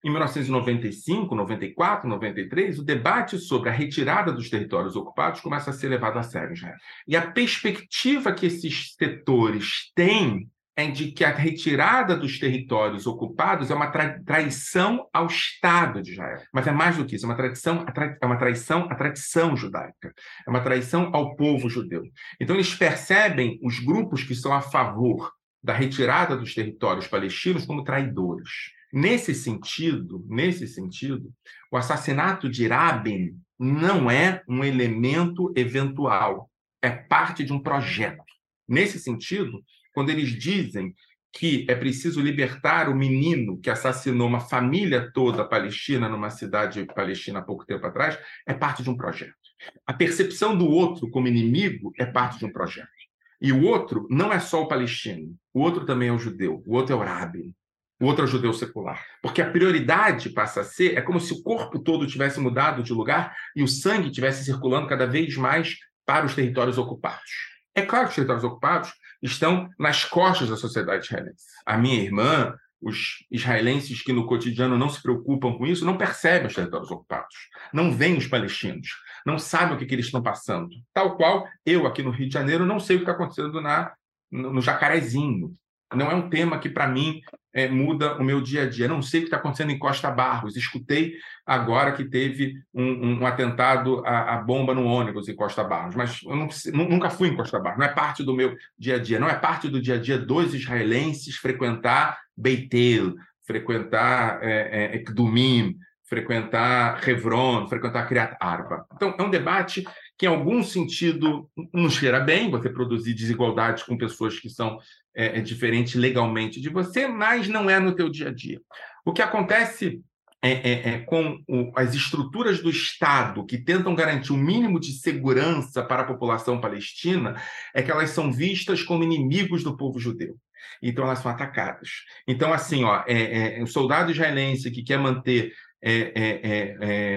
em 1995, 94, 93, o debate sobre a retirada dos territórios ocupados começa a ser levado a sério Israel. E a perspectiva que esses setores têm é de que a retirada dos territórios ocupados é uma traição ao Estado de Israel. Mas é mais do que isso, é uma traição, é uma traição à tradição judaica, é uma traição ao povo judeu. Então eles percebem os grupos que são a favor da retirada dos territórios palestinos como traidores. Nesse sentido, nesse sentido, o assassinato de Rabin não é um elemento eventual, é parte de um projeto. Nesse sentido, quando eles dizem que é preciso libertar o menino que assassinou uma família toda palestina numa cidade palestina há pouco tempo atrás, é parte de um projeto. A percepção do outro como inimigo é parte de um projeto. E o outro não é só o palestino, o outro também é o judeu, o outro é o árabe, o outro é o judeu secular. Porque a prioridade passa a ser, é como se o corpo todo tivesse mudado de lugar e o sangue tivesse circulando cada vez mais para os territórios ocupados. É claro que os territórios ocupados estão nas costas da sociedade israelense. A minha irmã, os israelenses que no cotidiano não se preocupam com isso, não percebem os territórios ocupados, não veem os palestinos, não sabem o que, que eles estão passando. Tal qual eu, aqui no Rio de Janeiro, não sei o que está acontecendo na, no, no Jacarezinho, não é um tema que, para mim, é, muda o meu dia a dia. Não sei o que está acontecendo em Costa Barros. Escutei agora que teve um, um atentado à, à, bomba no ônibus em Costa Barros, mas eu não, nunca fui em Costa Barros. Não é parte do meu dia a dia. Não é parte do dia a dia dos israelenses frequentar Beitel, frequentar é, é, Ekdumim, frequentar Hebron, frequentar Criat Arba. Então, é um debate que, em algum sentido, não cheira bem você produzir desigualdades com pessoas que são é, é diferente legalmente de você, mas não é no teu dia a dia. O que acontece é, é, é, com o, as estruturas do Estado que tentam garantir o um mínimo de segurança para a população palestina é que elas são vistas como inimigos do povo judeu. Então elas são atacadas. Então, assim, ó, é, é, um soldado israelense que quer manter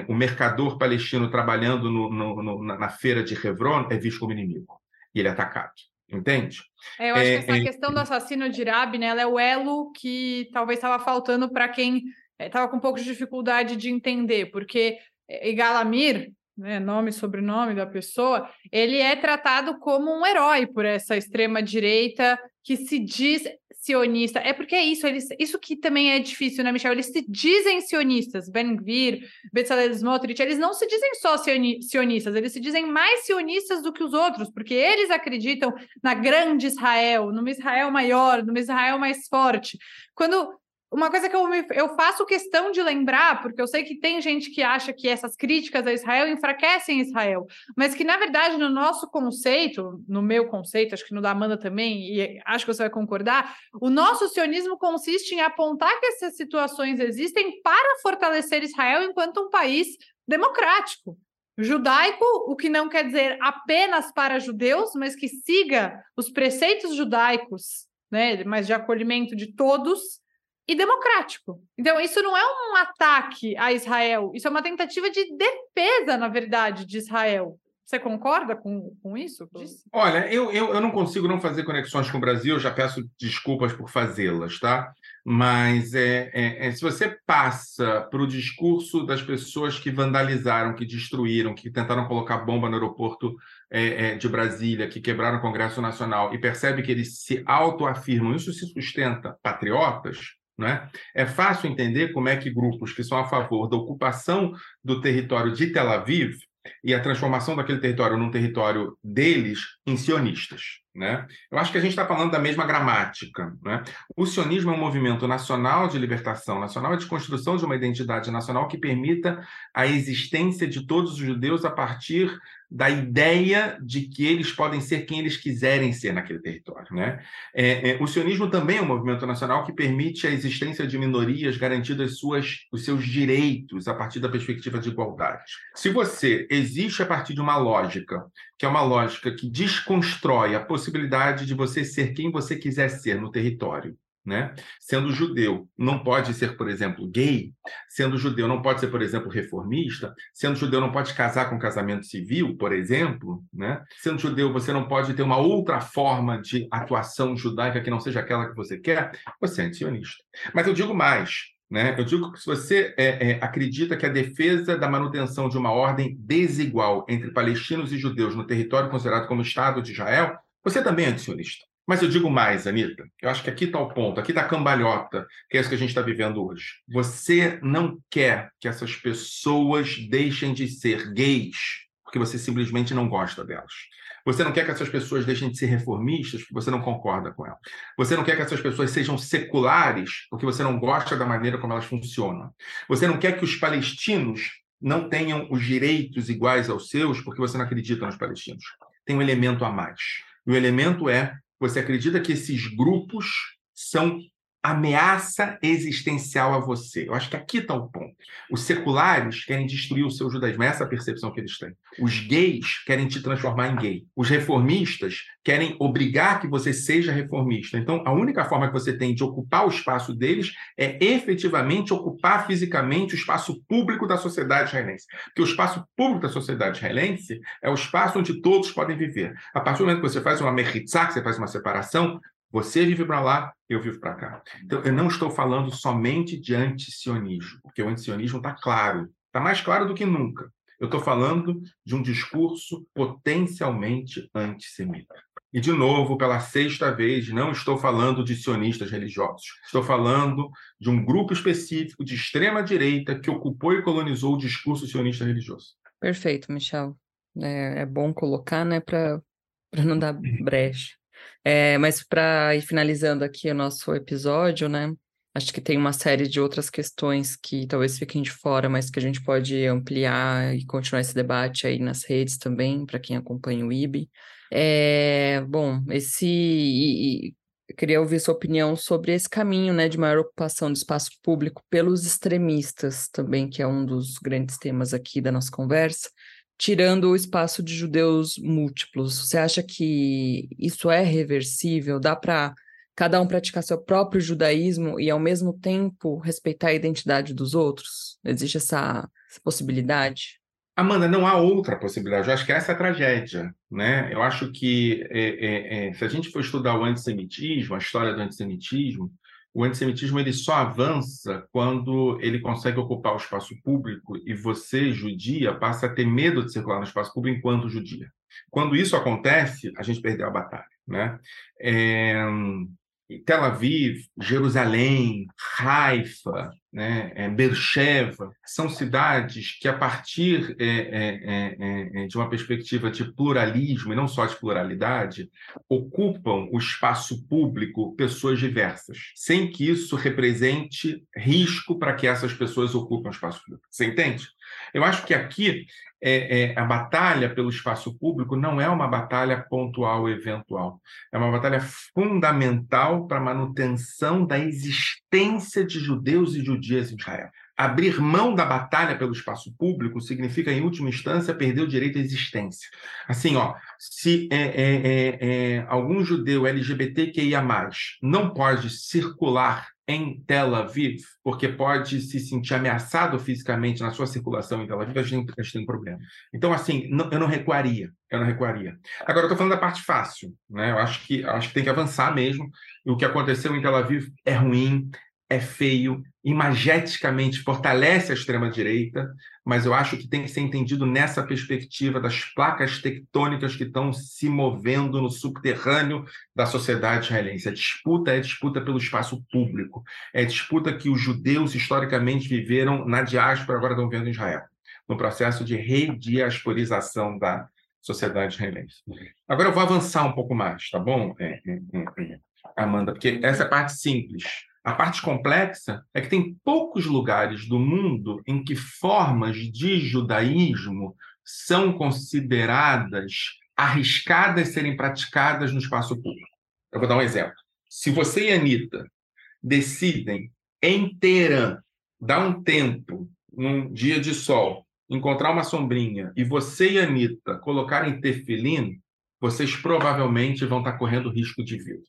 o mercador palestino trabalhando no, no, no, na feira de Hebron é visto como inimigo. E ele é atacado. Entende? É, eu acho é, que essa é... questão do assassino de Irabi, né, ela é o elo que talvez estava faltando para quem estava é, com um pouco de dificuldade de entender, porque Igalamir, né, nome e sobrenome da pessoa, ele é tratado como um herói por essa extrema direita que se diz sionista. É porque é isso, eles, isso que também é difícil, né, Michel? Eles se dizem sionistas, Ben Gvir, Bezalel Smotrich, eles não se dizem só sionistas, eles se dizem mais sionistas do que os outros, porque eles acreditam na grande Israel, numa Israel maior, numa Israel mais forte. Quando uma coisa que eu, me, eu faço questão de lembrar, porque eu sei que tem gente que acha que essas críticas a Israel enfraquecem Israel, mas que, na verdade, no nosso conceito, no meu conceito, acho que no da Amanda também, e acho que você vai concordar, o nosso sionismo consiste em apontar que essas situações existem para fortalecer Israel enquanto um país democrático. Judaico, o que não quer dizer apenas para judeus, mas que siga os preceitos judaicos, né, mas de acolhimento de todos, e democrático. Então, isso não é um ataque a Israel, isso é uma tentativa de defesa, na verdade, de Israel. Você concorda com, com isso? Olha, eu, eu, eu não consigo não fazer conexões com o Brasil, já peço desculpas por fazê-las, tá? Mas é, é, é, se você passa para o discurso das pessoas que vandalizaram, que destruíram, que tentaram colocar bomba no aeroporto é, é de Brasília, que quebraram o Congresso Nacional, e percebe que eles se autoafirmam, isso se sustenta patriotas, né? É fácil entender como é que grupos que são a favor da ocupação do território de Tel Aviv e a transformação daquele território num território deles em sionistas. Né? Eu acho que a gente está falando da mesma gramática. Né? O sionismo é um movimento nacional de libertação, nacional de construção de uma identidade nacional que permita a existência de todos os judeus a partir da ideia de que eles podem ser quem eles quiserem ser naquele território. Né? É, é, o sionismo também é um movimento nacional que permite a existência de minorias garantidas suas, os seus direitos a partir da perspectiva de igualdade. Se você existe a partir de uma lógica, que é uma lógica que desconstrói a possibilidade de você ser quem você quiser ser no território, Né? Sendo judeu, não pode ser, por exemplo, gay. Sendo judeu, não pode ser, por exemplo, reformista. Sendo judeu, não pode casar com casamento civil, por exemplo. Né? Sendo judeu, você não pode ter uma outra forma de atuação judaica que não seja aquela que você quer. Você é antisionista. Mas eu digo mais: né? Eu digo que se você é, é, acredita que a defesa da manutenção de uma ordem desigual entre palestinos e judeus no território considerado como Estado de Israel, você também é antisionista. Mas eu digo mais, Anitta, eu acho que aqui está o ponto, aqui está a cambalhota, que é isso que a gente está vivendo hoje. Você não quer que essas pessoas deixem de ser gays porque você simplesmente não gosta delas. Você não quer que essas pessoas deixem de ser reformistas porque você não concorda com elas. Você não quer que essas pessoas sejam seculares porque você não gosta da maneira como elas funcionam. Você não quer que os palestinos não tenham os direitos iguais aos seus porque você não acredita nos palestinos. Tem um elemento a mais. E o elemento é você acredita que esses grupos são ameaça existencial a você. Eu acho que aqui está o ponto. Os seculares querem destruir o seu judaísmo, essa é a percepção que eles têm. Os gays querem te transformar em gay. Os reformistas querem obrigar que você seja reformista. Então, a única forma que você tem de ocupar o espaço deles é efetivamente ocupar fisicamente o espaço público da sociedade israelense. Porque o espaço público da sociedade israelense é o espaço onde todos podem viver. A partir do momento que você faz uma mechitzá, que você faz uma separação, você vive para lá, eu vivo para cá. Então, eu não estou falando somente de antisionismo, porque o antisionismo está claro, está mais claro do que nunca. Eu estou falando de um discurso potencialmente antissemita. E, de novo, pela sexta vez, não estou falando de sionistas religiosos. Estou falando de um grupo específico de extrema-direita que ocupou e colonizou o discurso sionista religioso. Perfeito, Michel. É, é bom colocar, né, para não dar brecha. É, mas para ir finalizando aqui o nosso episódio, né? Acho que tem uma série de outras questões que talvez fiquem de fora, mas que a gente pode ampliar e continuar esse debate aí nas redes também, para quem acompanha o IB. É, bom, esse. E, e, queria ouvir sua opinião sobre esse caminho né, de maior ocupação do espaço público pelos extremistas também, que é um dos grandes temas aqui da nossa conversa tirando o espaço de judeus múltiplos. Você acha que isso é reversível? Dá para cada um praticar seu próprio judaísmo e, ao mesmo tempo, respeitar a identidade dos outros? Existe essa, possibilidade? Amanda, não há outra possibilidade. Eu acho que essa é a tragédia. Né? Eu acho que é, é, é, se a gente for estudar o antissemitismo, a história do antissemitismo, o antissemitismo ele só avança quando ele consegue ocupar o espaço público e você, judia, passa a ter medo de circular no espaço público enquanto judia. Quando isso acontece, a gente perdeu a batalha. Né? É... Tel Aviv, Jerusalém, Haifa, né, é, Beersheba, são cidades que, a partir é é, é, é, é, de uma perspectiva de pluralismo, e não só de pluralidade, ocupam o espaço público pessoas diversas, sem que isso represente risco para que essas pessoas ocupem o espaço público. Você entende? Eu acho que aqui é, é, a batalha pelo espaço público não é uma batalha pontual, eventual. É uma batalha fundamental para a manutenção da existência de judeus e judias em Israel. Abrir mão da batalha pelo espaço público significa, em última instância, perder o direito à existência. Assim, ó, se é, é, é, é algum judeu LGBTQIA+, não pode circular em Tel Aviv, porque pode se sentir ameaçado fisicamente na sua circulação em Tel Aviv, a gente, a gente tem um problema. Então, assim, não, eu não recuaria, eu não recuaria. Agora, eu estou falando da parte fácil, né? Eu acho que, acho que tem que avançar mesmo. O que aconteceu em Tel Aviv é ruim, é feio, imageticamente fortalece a extrema-direita, mas eu acho que tem que ser entendido nessa perspectiva das placas tectônicas que estão se movendo no subterrâneo da sociedade israelense. A disputa é disputa pelo espaço público, é disputa que os judeus historicamente viveram na diáspora, agora estão vendo em Israel, no processo de rediasporização da sociedade israelense. Agora eu vou avançar um pouco mais, tá bom, é, é, é, Amanda? Porque essa é a parte simples. A parte complexa é que tem poucos lugares do mundo em que formas de judaísmo são consideradas arriscadas serem praticadas no espaço público. Eu vou dar um exemplo. Se você e Anitta decidem em Teherã dar um tempo num dia de sol, encontrar uma sombrinha e você e Anitta colocarem tefilim, vocês provavelmente vão estar correndo risco de vida.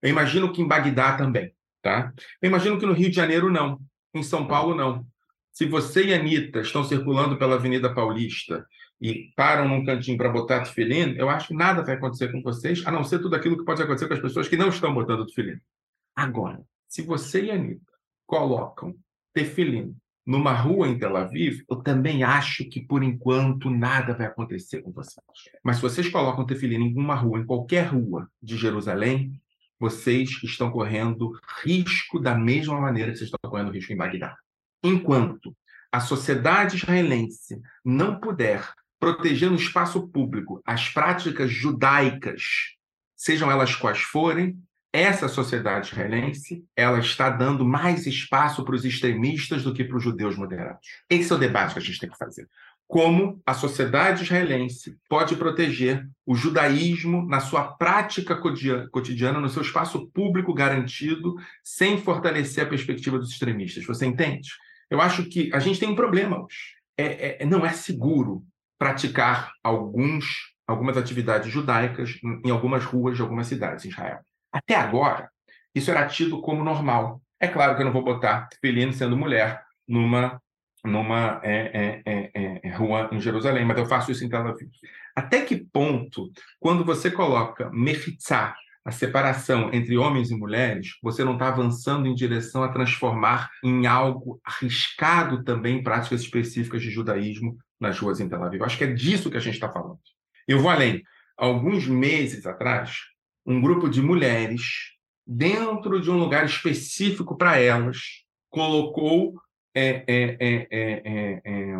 Eu imagino que em Bagdá também. Tá? Eu imagino que no Rio de Janeiro não, em São Paulo não. Se você e a Anitta estão circulando pela Avenida Paulista e param num cantinho para botar tefilim, eu acho que nada vai acontecer com vocês, a não ser tudo aquilo que pode acontecer com as pessoas que não estão botando tefilim. Agora, se você e a Anitta colocam tefilim numa rua em Tel Aviv, eu também acho que, por enquanto, nada vai acontecer com vocês. Mas se vocês colocam tefilim em uma rua, em qualquer rua de Jerusalém, vocês estão correndo risco da mesma maneira que vocês estão correndo risco em Bagdá. Enquanto a sociedade israelense não puder proteger no espaço público as práticas judaicas, sejam elas quais forem, essa sociedade israelense ela está dando mais espaço para os extremistas do que para os judeus moderados. Esse é o debate que a gente tem que fazer. Como a sociedade israelense pode proteger o judaísmo na sua prática cotidiana, no seu espaço público garantido, sem fortalecer a perspectiva dos extremistas. Você entende? Eu acho que a gente tem um problema hoje. É, é, não é seguro praticar alguns, algumas atividades judaicas em algumas ruas de algumas cidades em Israel. Até agora, isso era tido como normal. É claro que eu não vou botar Felino sendo mulher numa, numa é, é, é, é, rua em Jerusalém, mas eu faço isso em Tel Aviv. Até que ponto, quando você coloca mechitzah, a separação entre homens e mulheres, você não está avançando em direção a transformar em algo arriscado também práticas específicas de judaísmo nas ruas em Tel Aviv. Acho que é disso que a gente está falando. Eu vou além. Alguns meses atrás, um grupo de mulheres, dentro de um lugar específico para elas, colocou é, é, é,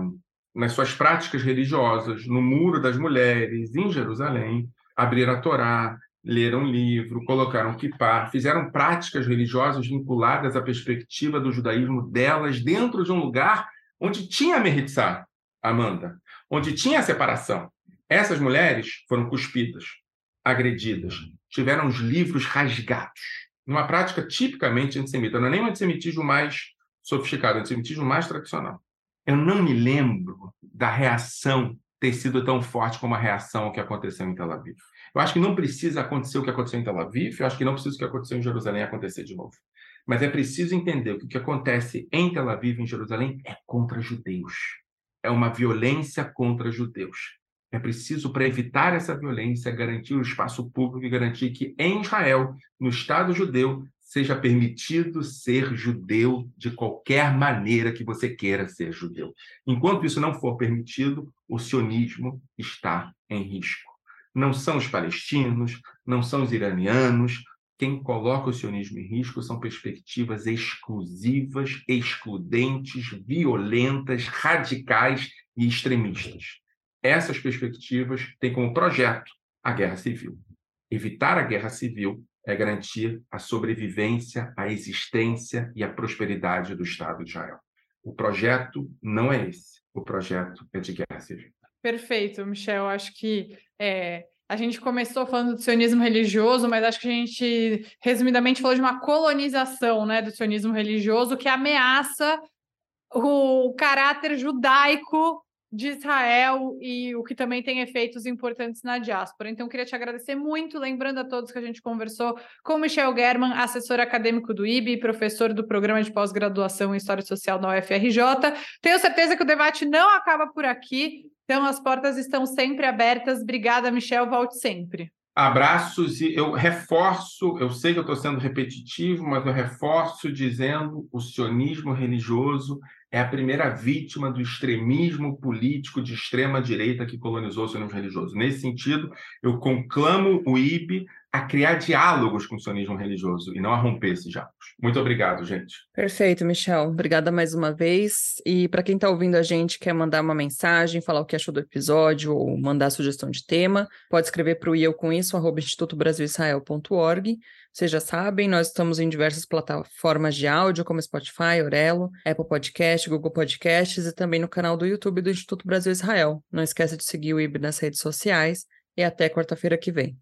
nas suas práticas religiosas, no Muro das Mulheres, em Jerusalém, abriram a Torá, leram livro, colocaram kippah, fizeram práticas religiosas vinculadas à perspectiva do judaísmo delas dentro de um lugar onde tinha Meritzá, Amanda, onde tinha separação. Essas mulheres foram cuspidas, agredidas, tiveram os livros rasgados, numa prática tipicamente antissemita. Não é nem um antissemitismo mais sofisticado, um antissemitismo mais tradicional. Eu não me lembro da reação ter sido tão forte como a reação que aconteceu em Tel Aviv. Eu acho que não precisa acontecer o que aconteceu em Tel Aviv, eu acho que não precisa o que aconteceu em Jerusalém acontecer de novo. Mas é preciso entender que o que acontece em Tel Aviv, em Jerusalém, é contra judeus. É uma violência contra judeus. É preciso, para evitar essa violência, garantir o espaço público e garantir que em Israel, no Estado judeu, seja permitido ser judeu de qualquer maneira que você queira ser judeu. Enquanto isso não for permitido, o sionismo está em risco. Não são os palestinos, não são os iranianos. Quem coloca o sionismo em risco são perspectivas exclusivas, excludentes, violentas, radicais e extremistas. Essas perspectivas têm como projeto a guerra civil. Evitar a guerra civil é garantir a sobrevivência, a existência e a prosperidade do Estado de Israel. O projeto não é esse. O projeto é de guerra civil. Perfeito, Michel. Acho que é, a gente começou falando do sionismo religioso, mas acho que a gente, resumidamente, falou de uma colonização né, do sionismo religioso que ameaça o caráter judaico de Israel e o que também tem efeitos importantes na diáspora. Então, queria te agradecer muito, lembrando a todos que a gente conversou com Michel German, assessor acadêmico do IB, professor do programa de pós-graduação em História Social da UFRJ. Tenho certeza que o debate não acaba por aqui, então as portas estão sempre abertas. Obrigada, Michel, volte sempre. Abraços e eu reforço, eu sei que eu estou sendo repetitivo, mas eu reforço dizendo o sionismo religioso é a primeira vítima do extremismo político de extrema direita que colonizou o sionismo religioso. Nesse sentido, eu conclamo o IB a criar diálogos com o sionismo religioso e não a romper esses diálogos. Muito obrigado, gente. Perfeito, Michel. Obrigada mais uma vez. E para quem está ouvindo a gente, quer mandar uma mensagem, falar o que achou do episódio ou mandar sugestão de tema, pode escrever para o eu com isso, arroba institutobrasilisrael.org. Vocês já sabem, nós estamos em diversas plataformas de áudio, como Spotify, Orelo, Apple Podcast, Google Podcasts e também no canal do YouTube do Instituto Brasil Israel. Não esqueça de seguir o IB nas redes sociais e até quarta-feira que vem.